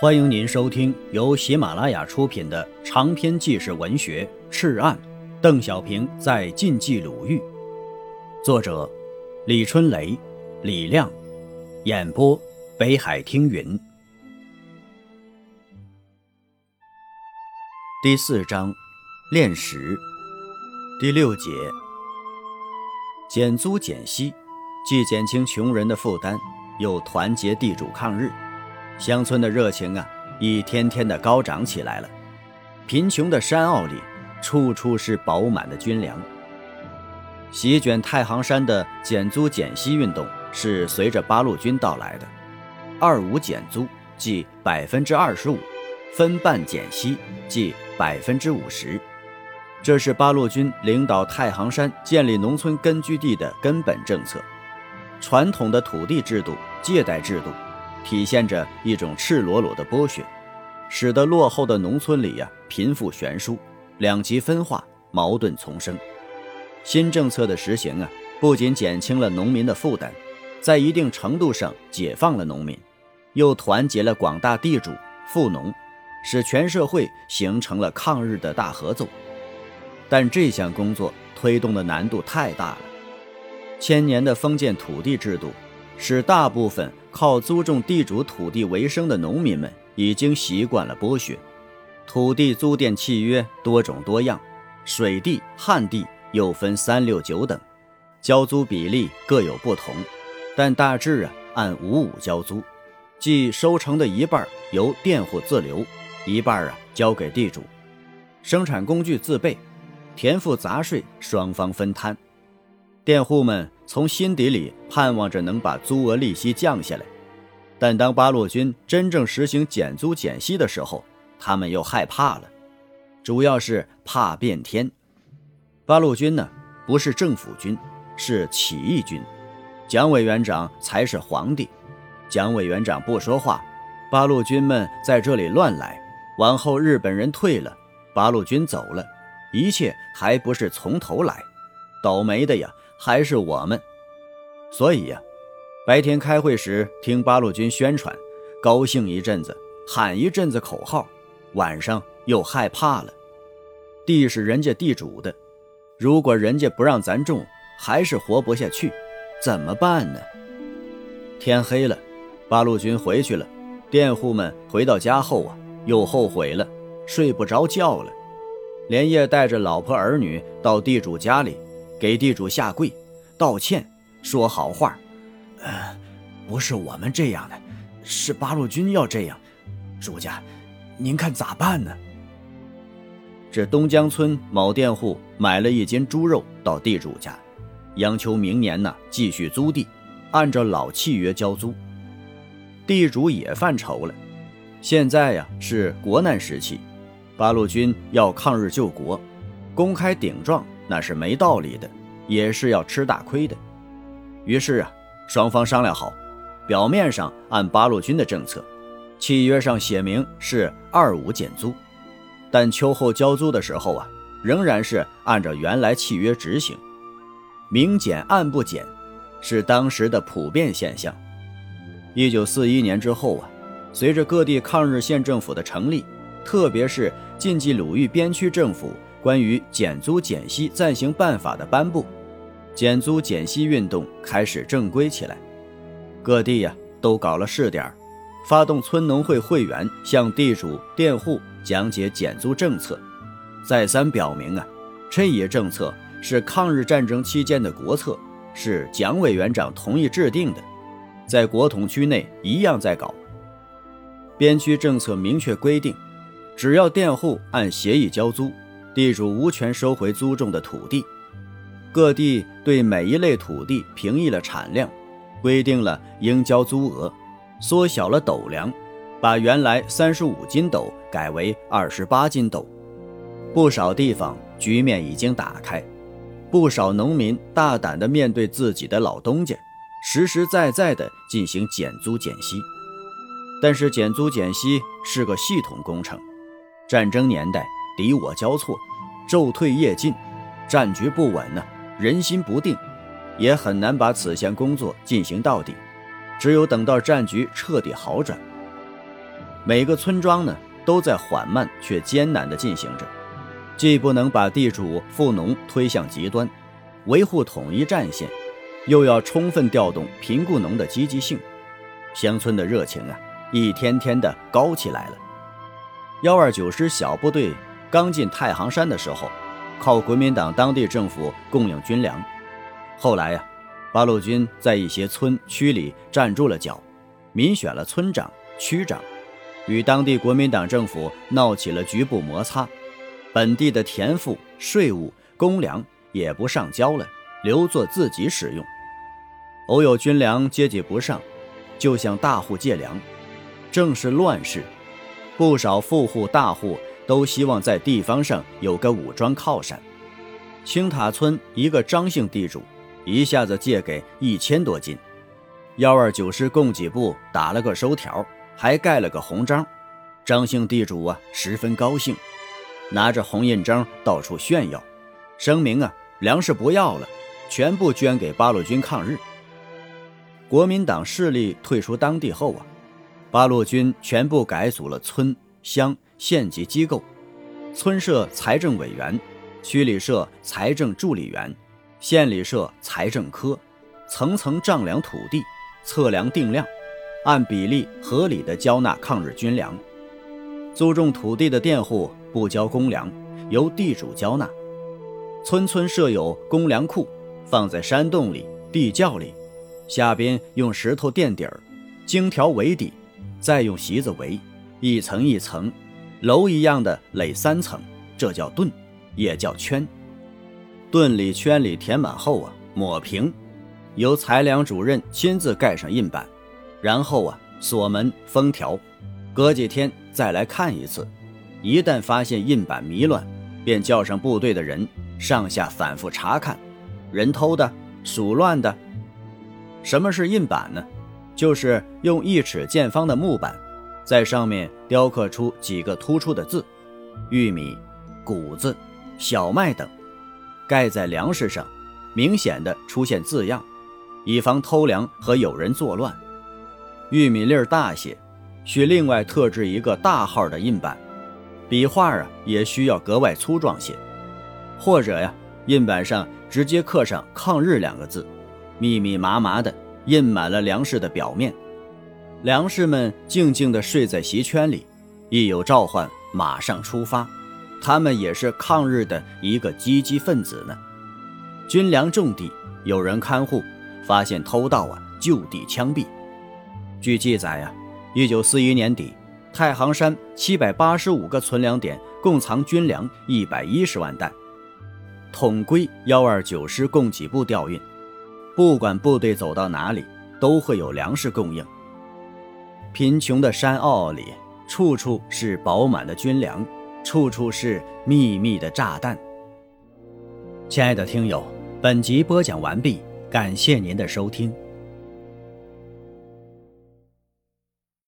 欢迎您收听由喜马拉雅出品的长篇纪实文学《赤案》，邓小平在晋冀鲁豫，作者李春雷、李亮，演播北海听云。第四章，炼石，第六节，减租减息，既减轻穷人的负担，又团结地主抗日。乡村的热情啊，一天天的高涨起来了。贫穷的山坳里，处处是饱满的军粮。席卷太行山的减租减息运动是随着八路军到来的。二五减租即百分之二十五，分半减息即百分之五十。这是八路军领导太行山建立农村根据地的根本政策。传统的土地制度、借贷制度。体现着一种赤裸裸的剥削，使得落后的农村里呀贫富悬殊，两极分化，矛盾丛生。新政策的实行啊，不仅减轻了农民的负担，在一定程度上解放了农民，又团结了广大地主富农，使全社会形成了抗日的大合奏。但这项工作推动的难度太大了，千年的封建土地制度。使大部分靠租种地主土地为生的农民们已经习惯了剥削，土地租佃契约多种多样，水地、旱地又分三六九等，交租比例各有不同，但大致啊按五五交租，即收成的一半由佃户自留，一半啊交给地主，生产工具自备，田赋杂税双方分摊。佃户们从心底里盼望着能把租额利息降下来，但当八路军真正实行减租减息的时候，他们又害怕了，主要是怕变天。八路军呢，不是政府军，是起义军，蒋委员长才是皇帝。蒋委员长不说话，八路军们在这里乱来，往后日本人退了，八路军走了，一切还不是从头来，倒霉的呀！还是我们，所以呀，白天开会时听八路军宣传，高兴一阵子，喊一阵子口号，晚上又害怕了。地是人家地主的，如果人家不让咱种，还是活不下去，怎么办呢？天黑了，八路军回去了，佃户们回到家后啊，又后悔了，睡不着觉了，连夜带着老婆儿女到地主家里。给地主下跪，道歉，说好话。呃，不是我们这样的，是八路军要这样。主家，您看咋办呢？这东江村某佃户买了一斤猪肉到地主家，央求明年呢继续租地，按照老契约交租。地主也犯愁了，现在呀是国难时期，八路军要抗日救国，公开顶撞。那是没道理的，也是要吃大亏的。于是啊，双方商量好，表面上按八路军的政策，契约上写明是二五减租，但秋后交租的时候啊，仍然是按照原来契约执行，明减暗不减，是当时的普遍现象。一九四一年之后啊，随着各地抗日县政府的成立，特别是晋冀鲁豫边区政府。关于减租减息暂行办法的颁布，减租减息运动开始正规起来。各地呀都搞了试点，发动村农会会员向地主佃户讲解减租政策，再三表明啊，这一政策是抗日战争期间的国策，是蒋委员长同意制定的，在国统区内一样在搞。边区政策明确规定，只要佃户按协议交租。地主无权收回租种的土地，各地对每一类土地评议了产量，规定了应交租额，缩小了斗量，把原来三十五斤斗改为二十八斤斗。不少地方局面已经打开，不少农民大胆地面对自己的老东家，实实在在地进行减租减息。但是减租减息是个系统工程，战争年代。敌我交错，昼退夜进，战局不稳呢，人心不定，也很难把此项工作进行到底。只有等到战局彻底好转，每个村庄呢都在缓慢却艰难地进行着，既不能把地主富农推向极端，维护统一战线，又要充分调动贫雇农的积极性，乡村的热情啊，一天天的高起来了。幺二九师小部队刚进太行山的时候，靠国民党当地政府供应军粮，后来呀，八路军在一些村区里站住了脚，民选了村长、区长。与当地国民党政府闹起了局部摩擦，本地的田赋、税务、公粮也不上交了，留作自己使用。偶有军粮接济不上，就向大户借粮。正是乱世，不少富户大户都希望在地方上有个武装靠山。青塔村一个张姓地主一下子借给一千多斤，幺二九师供给部打了个收条。还盖了个红章，张姓地主啊十分高兴，拿着红印章到处炫耀，声明啊粮食不要了，全部捐给八路军抗日。国民党势力退出当地后啊，八路军全部改组了村乡县级机构，村设财政委员，区里设财政助理员，县里设财政科，层层丈量土地，测量定量。按比例合理的交纳抗日军粮，租种土地的佃户不交公粮，由地主交纳。村村设有公粮库，放在山洞里、地窖里，下边用石头垫底儿，荆条围底，再用席子围，一层一层，楼一样的垒三层，这叫盾，也叫圈。盾里圈里填满后啊，抹平，由裁粮主任亲自盖上印板。然后啊，锁门封条，隔几天再来看一次。一旦发现印板迷乱，便叫上部队的人上下反复查看，人偷的、鼠乱的。什么是印板呢？就是用一尺见方的木板，在上面雕刻出几个突出的字，玉米、谷子、小麦等，盖在粮食上，明显的出现字样，以防偷粮和有人作乱。玉米粒儿大些，需另外特制一个大号的印板，笔画啊也需要格外粗壮些，或者呀，印板上直接刻上“抗日”两个字，密密麻麻的印满了粮食的表面。粮食们静静地睡在席圈里，一有召唤马上出发，他们也是抗日的一个积极分子呢。军粮重地，有人看护，发现偷盗啊，就地枪毙。据记载呀，一九四一年底，太行山七百八十五个存粮点共藏军粮一百一十万担，统归幺二九师供给部调运。不管部队走到哪里，都会有粮食供应。贫穷的山坳里，处处是饱满的军粮，处处是秘密的炸弹。亲爱的听友，本集播讲完毕，感谢您的收听。